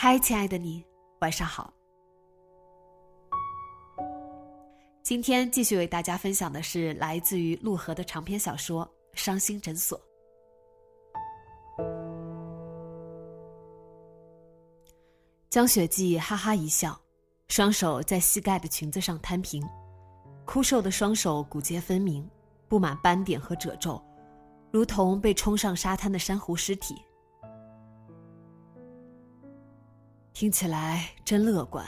嗨，亲爱的你，晚上好。今天继续为大家分享的是来自于陆河的长篇小说《伤心诊所》。江雪霁哈哈一笑，双手在膝盖的裙子上摊平，枯瘦的双手骨节分明，布满斑点和褶皱，如同被冲上沙滩的珊瑚尸体。听起来真乐观。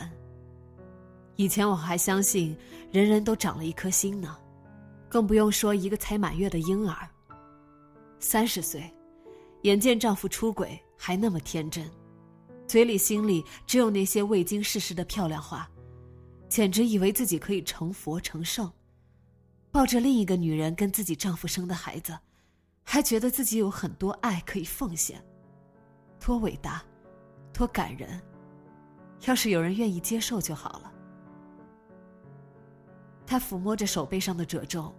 以前我还相信人人都长了一颗心呢，更不用说一个才满月的婴儿。三十岁，眼见丈夫出轨还那么天真，嘴里心里只有那些未经世事的漂亮话，简直以为自己可以成佛成圣，抱着另一个女人跟自己丈夫生的孩子，还觉得自己有很多爱可以奉献，多伟大，多感人。要是有人愿意接受就好了。他抚摸着手背上的褶皱，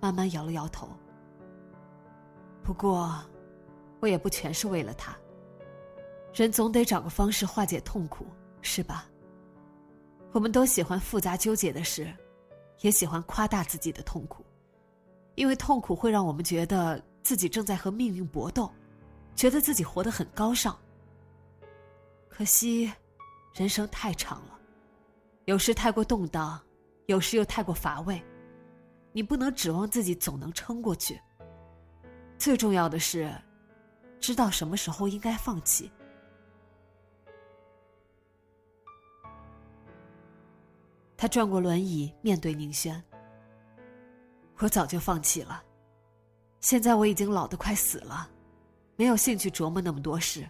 慢慢摇了摇头。不过，我也不全是为了他。人总得找个方式化解痛苦，是吧？我们都喜欢复杂纠结的事，也喜欢夸大自己的痛苦，因为痛苦会让我们觉得自己正在和命运搏斗，觉得自己活得很高尚。可惜。人生太长了，有时太过动荡，有时又太过乏味。你不能指望自己总能撑过去。最重要的是，知道什么时候应该放弃。他转过轮椅，面对宁轩：“我早就放弃了，现在我已经老得快死了，没有兴趣琢磨那么多事。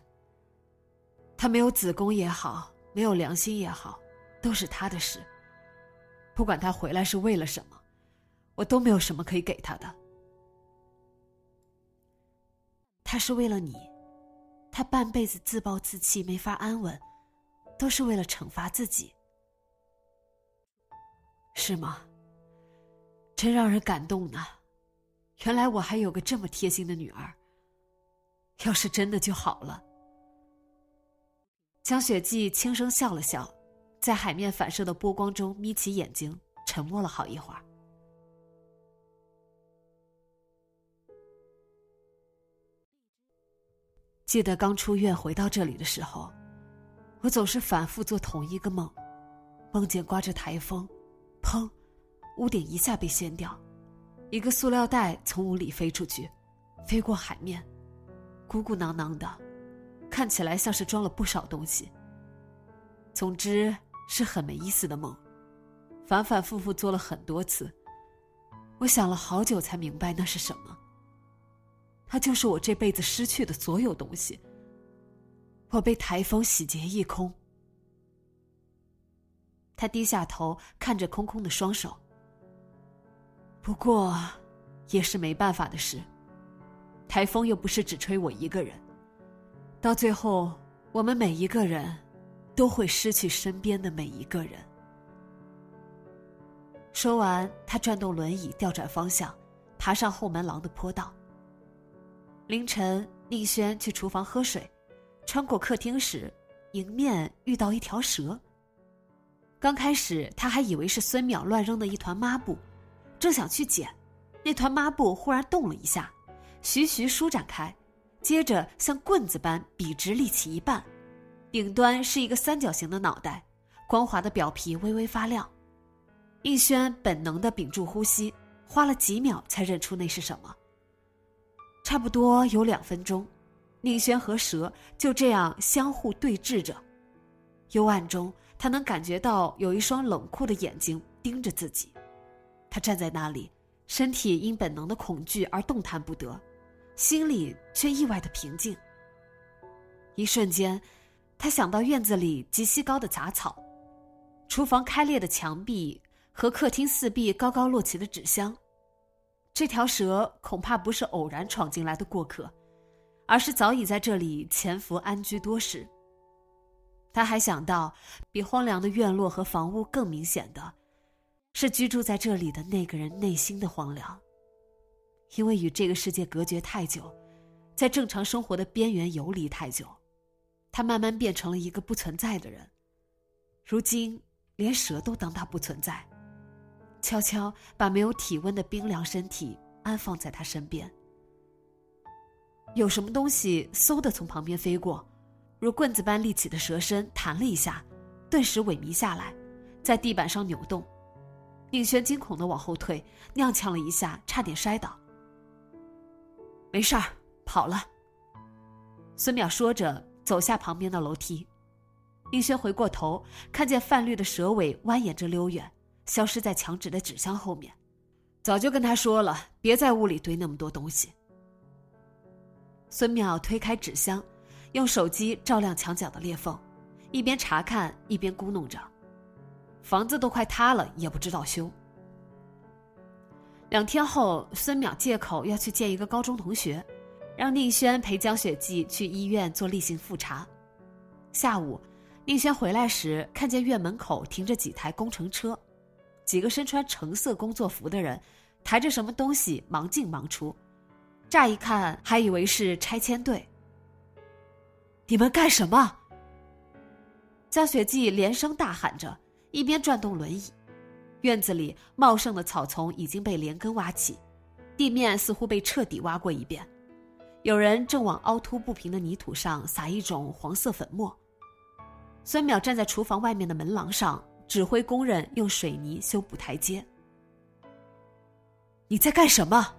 他没有子宫也好。”没有良心也好，都是他的事。不管他回来是为了什么，我都没有什么可以给他的。他是为了你，他半辈子自暴自弃，没法安稳，都是为了惩罚自己，是吗？真让人感动呢。原来我还有个这么贴心的女儿。要是真的就好了。江雪霁轻声笑了笑，在海面反射的波光中眯起眼睛，沉默了好一会儿。记得刚出院回到这里的时候，我总是反复做同一个梦，梦见刮着台风，砰，屋顶一下被掀掉，一个塑料袋从屋里飞出去，飞过海面，鼓鼓囊囊的。看起来像是装了不少东西。总之是很没意思的梦，反反复复做了很多次。我想了好久才明白那是什么。它就是我这辈子失去的所有东西。我被台风洗劫一空。他低下头看着空空的双手。不过，也是没办法的事。台风又不是只吹我一个人。到最后，我们每一个人都会失去身边的每一个人。说完，他转动轮椅，调转方向，爬上后门廊的坡道。凌晨，宁轩去厨房喝水，穿过客厅时，迎面遇到一条蛇。刚开始，他还以为是孙淼乱扔的一团抹布，正想去捡，那团抹布忽然动了一下，徐徐舒展开。接着像棍子般笔直立起一半，顶端是一个三角形的脑袋，光滑的表皮微微发亮。应轩本能的屏住呼吸，花了几秒才认出那是什么。差不多有两分钟，宁轩和蛇就这样相互对峙着。幽暗中，他能感觉到有一双冷酷的眼睛盯着自己。他站在那里，身体因本能的恐惧而动弹不得，心里却意外的平静。一瞬间，他想到院子里极稀高的杂草，厨房开裂的墙壁和客厅四壁高高摞起的纸箱。这条蛇恐怕不是偶然闯进来的过客，而是早已在这里潜伏安居多时。他还想到，比荒凉的院落和房屋更明显的，是居住在这里的那个人内心的荒凉。因为与这个世界隔绝太久，在正常生活的边缘游离太久，他慢慢变成了一个不存在的人。如今，连蛇都当他不存在，悄悄把没有体温的冰凉身体安放在他身边。有什么东西嗖的从旁边飞过。如棍子般立起的蛇身弹了一下，顿时萎靡下来，在地板上扭动。宁轩惊恐的往后退，踉跄了一下，差点摔倒。没事儿，跑了。孙淼说着，走下旁边的楼梯。宁轩回过头，看见泛绿的蛇尾蜿蜒着溜远，消失在墙纸的纸箱后面。早就跟他说了，别在屋里堆那么多东西。孙淼推开纸箱。用手机照亮墙角的裂缝，一边查看一边咕哝着：“房子都快塌了，也不知道修。”两天后，孙淼借口要去见一个高中同学，让宁轩陪江雪霁去医院做例行复查。下午，宁轩回来时，看见院门口停着几台工程车，几个身穿橙色工作服的人抬着什么东西忙进忙出，乍一看还以为是拆迁队。你们干什么？江雪季连声大喊着，一边转动轮椅。院子里茂盛的草丛已经被连根挖起，地面似乎被彻底挖过一遍。有人正往凹凸不平的泥土上撒一种黄色粉末。孙淼站在厨房外面的门廊上，指挥工人用水泥修补台阶。你在干什么？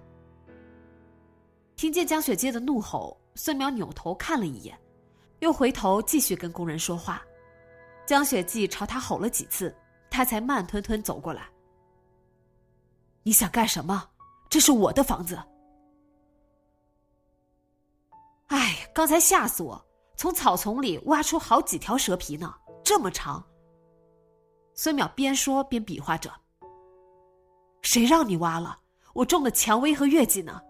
听见江雪霁的怒吼，孙淼扭头看了一眼。又回头继续跟工人说话，江雪季朝他吼了几次，他才慢吞吞走过来。你想干什么？这是我的房子。哎，刚才吓死我！从草丛里挖出好几条蛇皮呢，这么长。孙淼边说边比划着。谁让你挖了？我种的蔷薇和月季呢。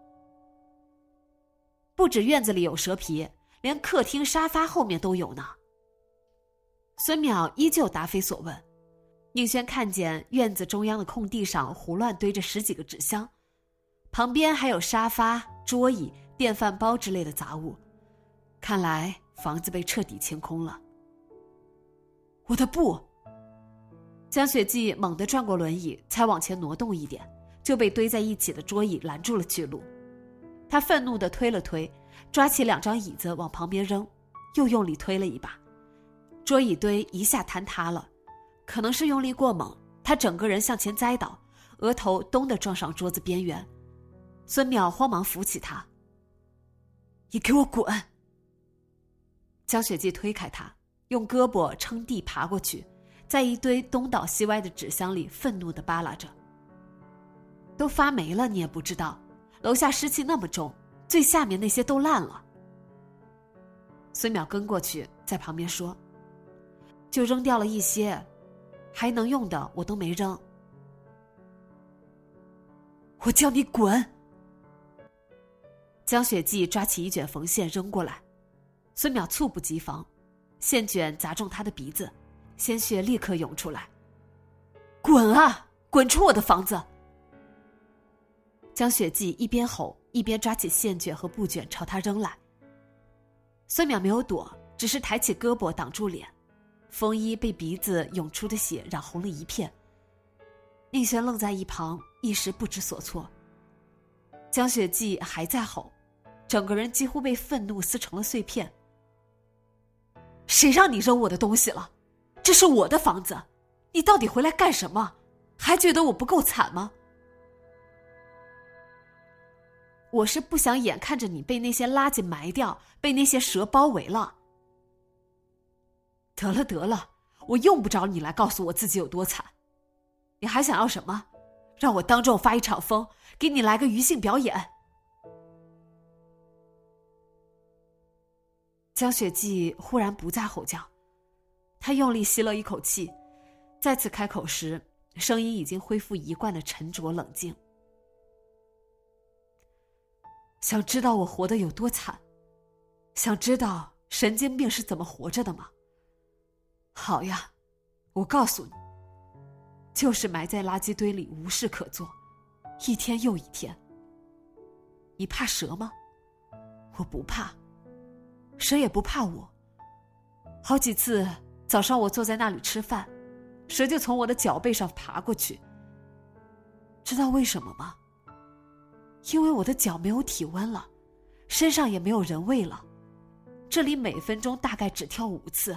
不止院子里有蛇皮。连客厅沙发后面都有呢。孙淼依旧答非所问。宁轩看见院子中央的空地上胡乱堆着十几个纸箱，旁边还有沙发、桌椅、电饭煲之类的杂物，看来房子被彻底清空了。我的布。江雪霁猛地转过轮椅，才往前挪动一点，就被堆在一起的桌椅拦住了去路。他愤怒地推了推。抓起两张椅子往旁边扔，又用力推了一把，桌椅堆一下坍塌了，可能是用力过猛，他整个人向前栽倒，额头咚的撞上桌子边缘。孙淼慌忙扶起他：“你给我滚！”江雪霁推开他，用胳膊撑地爬过去，在一堆东倒西歪的纸箱里愤怒的扒拉着。都发霉了，你也不知道，楼下湿气那么重。最下面那些都烂了。孙淼跟过去，在旁边说：“就扔掉了一些，还能用的我都没扔。”我叫你滚！江雪霁抓起一卷缝线扔过来，孙淼猝不及防，线卷砸中他的鼻子，鲜血立刻涌出来。滚啊！滚出我的房子！江雪霁一边吼。一边抓起线卷和布卷朝他扔来。孙淼没有躲，只是抬起胳膊挡住脸，风衣被鼻子涌出的血染红了一片。宁轩愣在一旁，一时不知所措。江雪霁还在吼，整个人几乎被愤怒撕成了碎片。谁让你扔我的东西了？这是我的房子，你到底回来干什么？还觉得我不够惨吗？我是不想眼看着你被那些垃圾埋掉，被那些蛇包围了。得了得了，我用不着你来告诉我自己有多惨。你还想要什么？让我当众发一场疯，给你来个余兴表演？江雪霁忽然不再吼叫，他用力吸了一口气，再次开口时，声音已经恢复一贯的沉着冷静。想知道我活得有多惨？想知道神经病是怎么活着的吗？好呀，我告诉你，就是埋在垃圾堆里无事可做，一天又一天。你怕蛇吗？我不怕，蛇也不怕我。好几次早上我坐在那里吃饭，蛇就从我的脚背上爬过去。知道为什么吗？因为我的脚没有体温了，身上也没有人味了，这里每分钟大概只跳五次。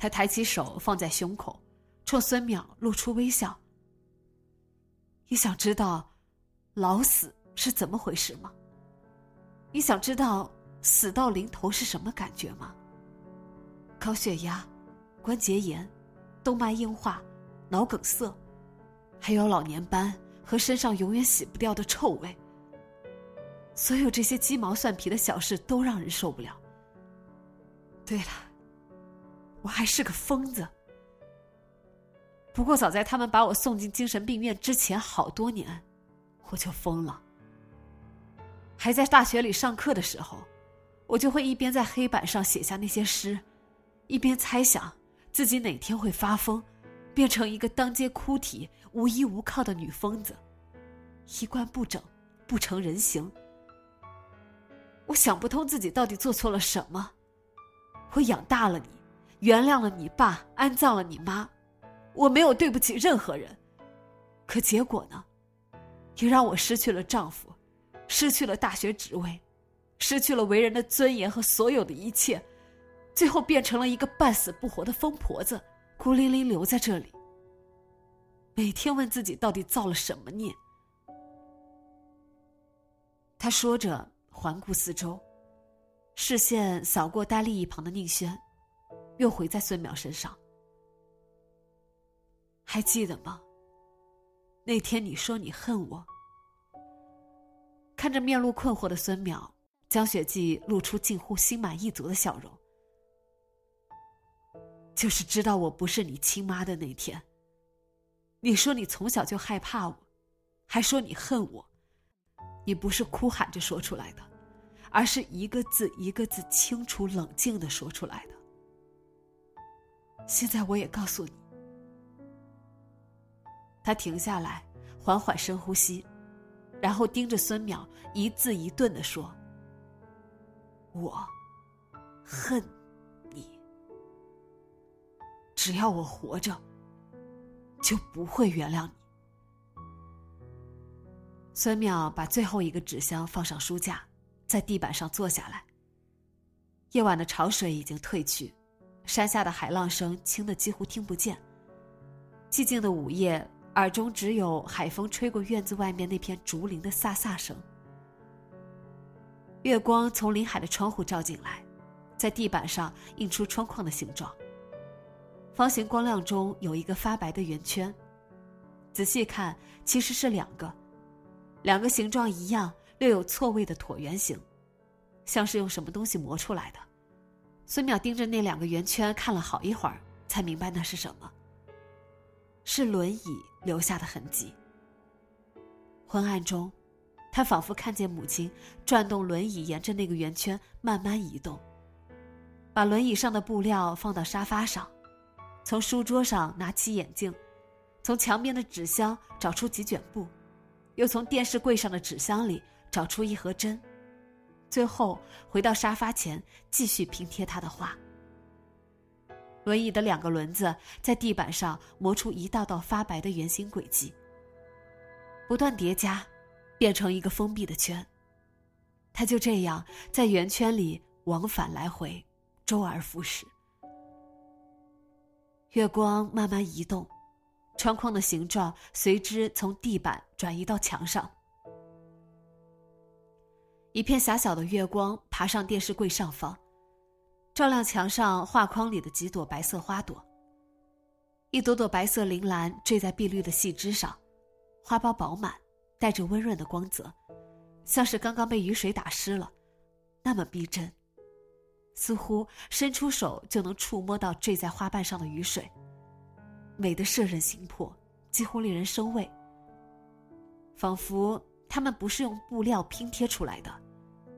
他抬起手放在胸口，冲孙淼露出微笑。你想知道老死是怎么回事吗？你想知道死到临头是什么感觉吗？高血压、关节炎、动脉硬化、脑梗塞，还有老年斑。和身上永远洗不掉的臭味，所有这些鸡毛蒜皮的小事都让人受不了。对了，我还是个疯子。不过早在他们把我送进精神病院之前好多年，我就疯了。还在大学里上课的时候，我就会一边在黑板上写下那些诗，一边猜想自己哪天会发疯。变成一个当街哭啼、无依无靠的女疯子，衣冠不整，不成人形。我想不通自己到底做错了什么。我养大了你，原谅了你爸，安葬了你妈，我没有对不起任何人。可结果呢？也让我失去了丈夫，失去了大学职位，失去了为人的尊严和所有的一切，最后变成了一个半死不活的疯婆子。孤零零留在这里，每天问自己到底造了什么孽。他说着，环顾四周，视线扫过呆立一旁的宁轩，又回在孙淼身上。还记得吗？那天你说你恨我。看着面露困惑的孙淼，江雪霁露出近乎心满意足的笑容。就是知道我不是你亲妈的那天。你说你从小就害怕我，还说你恨我，你不是哭喊着说出来的，而是一个字一个字清楚冷静的说出来的。现在我也告诉你。他停下来，缓缓深呼吸，然后盯着孙淼，一字一顿的说：“我恨你。”只要我活着，就不会原谅你。孙淼把最后一个纸箱放上书架，在地板上坐下来。夜晚的潮水已经退去，山下的海浪声轻的几乎听不见。寂静的午夜，耳中只有海风吹过院子外面那片竹林的飒飒声。月光从临海的窗户照进来，在地板上映出窗框的形状。方形光亮中有一个发白的圆圈，仔细看其实是两个，两个形状一样、略有错位的椭圆形，像是用什么东西磨出来的。孙淼盯着那两个圆圈看了好一会儿，才明白那是什么。是轮椅留下的痕迹。昏暗中，他仿佛看见母亲转动轮椅，沿着那个圆圈慢慢移动，把轮椅上的布料放到沙发上。从书桌上拿起眼镜，从墙边的纸箱找出几卷布，又从电视柜上的纸箱里找出一盒针，最后回到沙发前继续拼贴他的画。轮椅的两个轮子在地板上磨出一道道发白的圆形轨迹，不断叠加，变成一个封闭的圈。他就这样在圆圈里往返来回，周而复始。月光慢慢移动，窗框的形状随之从地板转移到墙上。一片狭小的月光爬上电视柜上方，照亮墙上画框里的几朵白色花朵。一朵朵白色铃兰坠在碧绿的细枝上，花苞饱满，带着温润的光泽，像是刚刚被雨水打湿了，那么逼真。似乎伸出手就能触摸到坠在花瓣上的雨水，美得摄人心魄，几乎令人生畏。仿佛它们不是用布料拼贴出来的，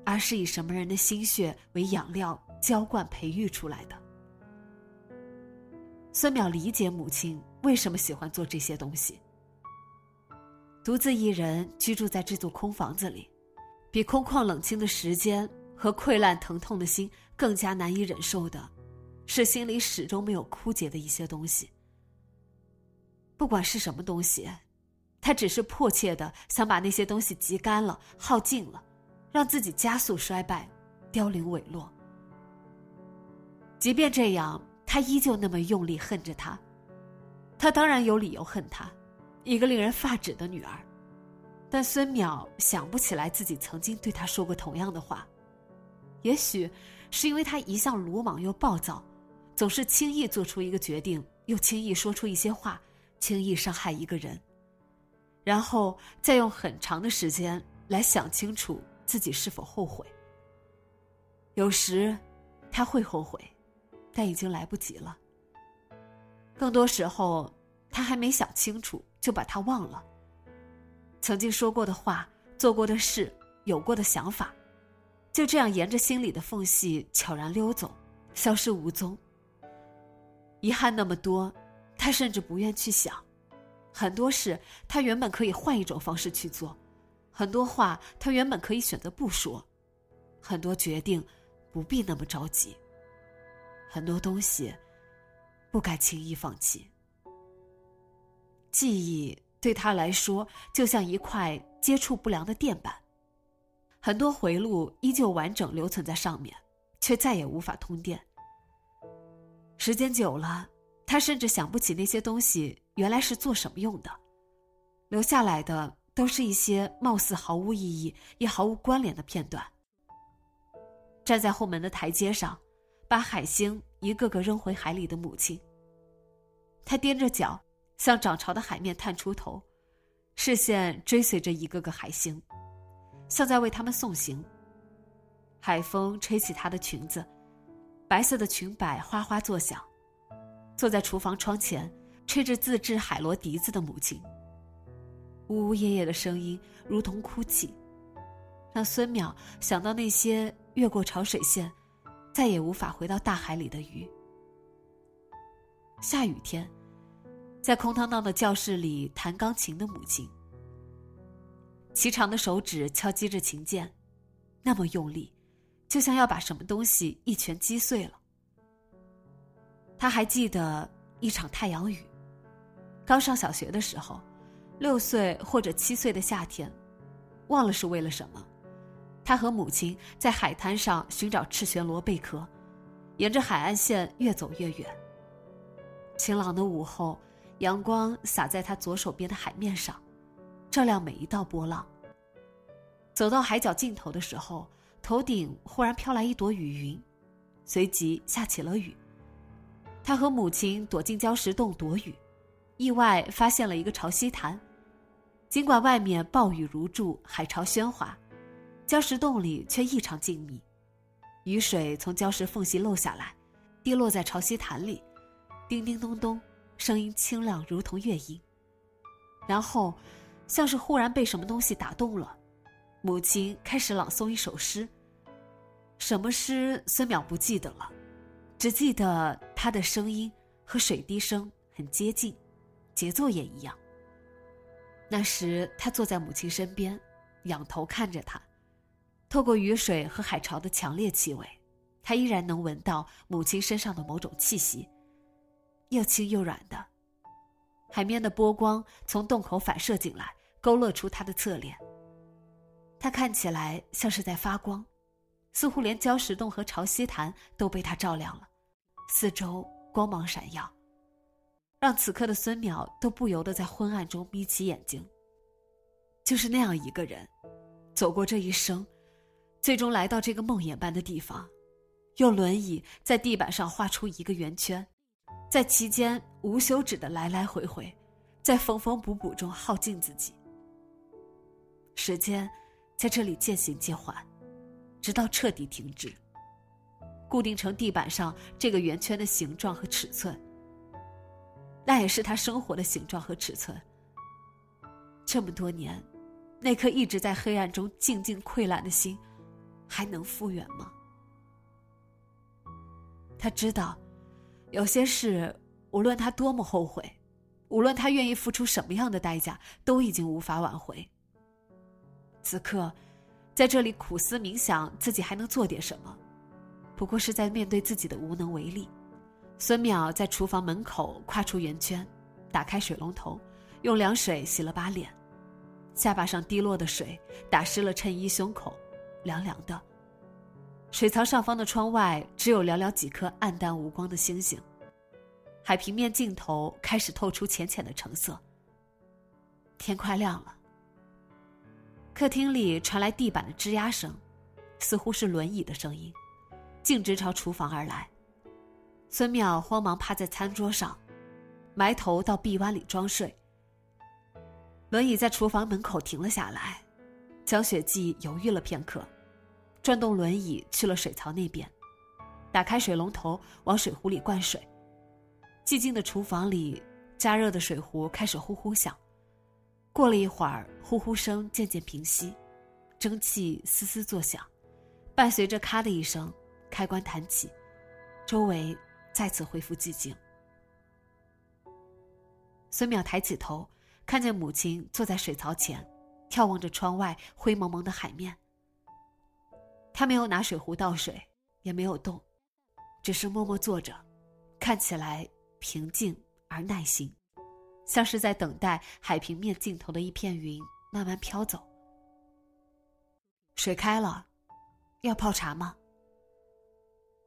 而是以什么人的心血为养料浇灌培育出来的。孙淼理解母亲为什么喜欢做这些东西。独自一人居住在这座空房子里，比空旷冷清的时间。和溃烂疼痛的心更加难以忍受的，是心里始终没有枯竭的一些东西。不管是什么东西，他只是迫切的想把那些东西挤干了、耗尽了，让自己加速衰败、凋零萎落。即便这样，他依旧那么用力恨着他。他当然有理由恨他，一个令人发指的女儿。但孙淼想不起来自己曾经对他说过同样的话。也许是因为他一向鲁莽又暴躁，总是轻易做出一个决定，又轻易说出一些话，轻易伤害一个人，然后再用很长的时间来想清楚自己是否后悔。有时他会后悔，但已经来不及了。更多时候，他还没想清楚就把他忘了。曾经说过的话、做过的事、有过的想法。就这样沿着心里的缝隙悄然溜走，消失无踪。遗憾那么多，他甚至不愿去想。很多事他原本可以换一种方式去做，很多话他原本可以选择不说，很多决定不必那么着急，很多东西不该轻易放弃。记忆对他来说就像一块接触不良的垫板。很多回路依旧完整留存在上面，却再也无法通电。时间久了，他甚至想不起那些东西原来是做什么用的，留下来的都是一些貌似毫无意义也毫无关联的片段。站在后门的台阶上，把海星一个个扔回海里的母亲。他踮着脚，向涨潮的海面探出头，视线追随着一个个海星。像在为他们送行。海风吹起她的裙子，白色的裙摆哗哗作响。坐在厨房窗前，吹着自制海螺笛子的母亲，呜呜咽咽的声音如同哭泣，让孙淼想到那些越过潮水线，再也无法回到大海里的鱼。下雨天，在空荡荡的教室里弹钢琴的母亲。齐长的手指敲击着琴键，那么用力，就像要把什么东西一拳击碎了。他还记得一场太阳雨，刚上小学的时候，六岁或者七岁的夏天，忘了是为了什么，他和母亲在海滩上寻找赤旋螺贝壳，沿着海岸线越走越远。晴朗的午后，阳光洒在他左手边的海面上。照亮每一道波浪。走到海角尽头的时候，头顶忽然飘来一朵雨云，随即下起了雨。他和母亲躲进礁石洞躲雨，意外发现了一个潮汐潭。尽管外面暴雨如注，海潮喧哗，礁石洞里却异常静谧。雨水从礁石缝隙漏下来，滴落在潮汐潭里，叮叮咚咚，声音清亮如同乐音。然后。像是忽然被什么东西打动了，母亲开始朗诵一首诗。什么诗？孙淼不记得了，只记得她的声音和水滴声很接近，节奏也一样。那时他坐在母亲身边，仰头看着她，透过雨水和海潮的强烈气味，他依然能闻到母亲身上的某种气息，又轻又软的。海面的波光从洞口反射进来。勾勒出他的侧脸。他看起来像是在发光，似乎连礁石洞和潮汐潭都被他照亮了，四周光芒闪耀。让此刻的孙淼都不由得在昏暗中眯起眼睛。就是那样一个人，走过这一生，最终来到这个梦魇般的地方，用轮椅在地板上画出一个圆圈，在其间无休止的来来回回，在缝缝补补中耗尽自己。时间在这里渐行渐缓，直到彻底停止。固定成地板上这个圆圈的形状和尺寸，那也是他生活的形状和尺寸。这么多年，那颗一直在黑暗中静静溃烂的心，还能复原吗？他知道，有些事，无论他多么后悔，无论他愿意付出什么样的代价，都已经无法挽回。此刻，在这里苦思冥想，自己还能做点什么？不过是在面对自己的无能为力。孙淼在厨房门口跨出圆圈，打开水龙头，用凉水洗了把脸，下巴上滴落的水打湿了衬衣胸口，凉凉的。水槽上方的窗外只有寥寥几颗暗淡无光的星星，海平面尽头开始透出浅浅的橙色。天快亮了。客厅里传来地板的吱呀声，似乎是轮椅的声音。径直朝厨房而来，孙淼慌忙趴在餐桌上，埋头到臂弯里装睡。轮椅在厨房门口停了下来，江雪霁犹豫了片刻，转动轮椅去了水槽那边，打开水龙头往水壶里灌水。寂静的厨房里，加热的水壶开始呼呼响。过了一会儿，呼呼声渐渐平息，蒸汽嘶嘶作响，伴随着咔的一声。开关弹起，周围再次恢复寂静。孙淼抬起头，看见母亲坐在水槽前，眺望着窗外灰蒙蒙的海面。他没有拿水壶倒水，也没有动，只是默默坐着，看起来平静而耐心，像是在等待海平面尽头的一片云慢慢飘走。水开了，要泡茶吗？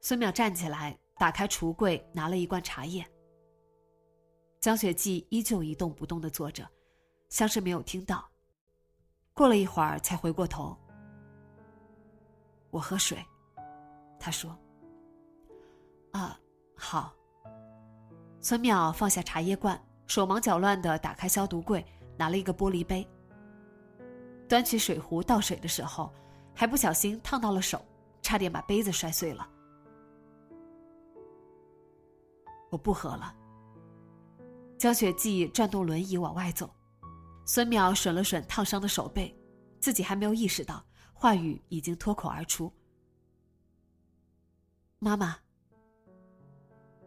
孙淼站起来，打开橱柜，拿了一罐茶叶。江雪霁依旧一动不动的坐着，像是没有听到。过了一会儿，才回过头。我喝水，他说。啊，好。孙淼放下茶叶罐，手忙脚乱的打开消毒柜，拿了一个玻璃杯。端起水壶倒水的时候，还不小心烫到了手，差点把杯子摔碎了。我不喝了。江雪霁转动轮椅往外走，孙淼吮了吮烫伤的手背，自己还没有意识到，话语已经脱口而出：“妈妈。”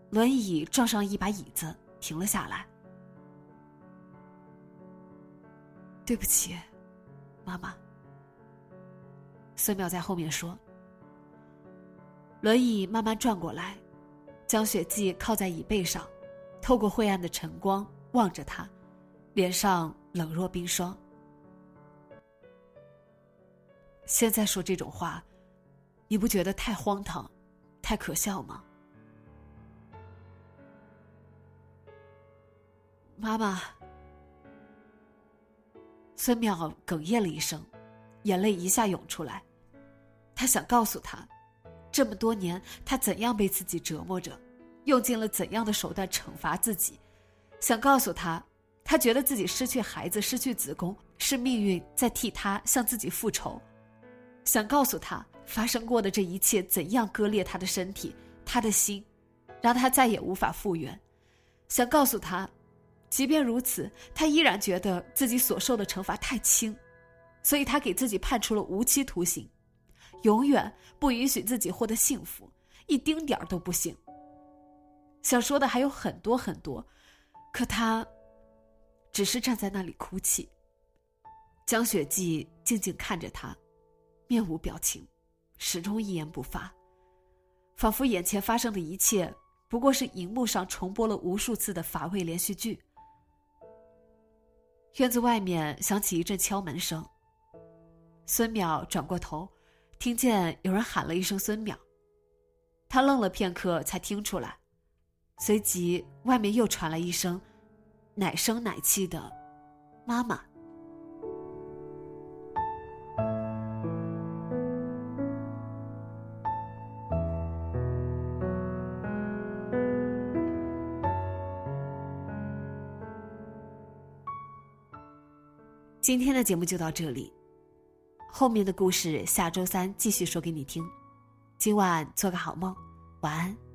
轮椅撞上一把椅子，停了下来。对不起，妈妈。孙淼在后面说。轮椅慢慢转过来。江雪霁靠在椅背上，透过晦暗的晨光望着他，脸上冷若冰霜。现在说这种话，你不觉得太荒唐、太可笑吗？妈妈，孙淼哽咽了一声，眼泪一下涌出来，他想告诉他。这么多年，他怎样被自己折磨着，用尽了怎样的手段惩罚自己，想告诉他，他觉得自己失去孩子、失去子宫是命运在替他向自己复仇，想告诉他发生过的这一切怎样割裂他的身体、他的心，让他再也无法复原，想告诉他，即便如此，他依然觉得自己所受的惩罚太轻，所以他给自己判处了无期徒刑。永远不允许自己获得幸福，一丁点儿都不行。想说的还有很多很多，可他只是站在那里哭泣。江雪霁静静看着他，面无表情，始终一言不发，仿佛眼前发生的一切不过是荧幕上重播了无数次的乏味连续剧。院子外面响起一阵敲门声，孙淼转过头。听见有人喊了一声“孙淼”，他愣了片刻，才听出来，随即外面又传来一声奶声奶气的“妈妈”。今天的节目就到这里，后面的故事下周三继续说给你听。今晚做个好梦，晚安。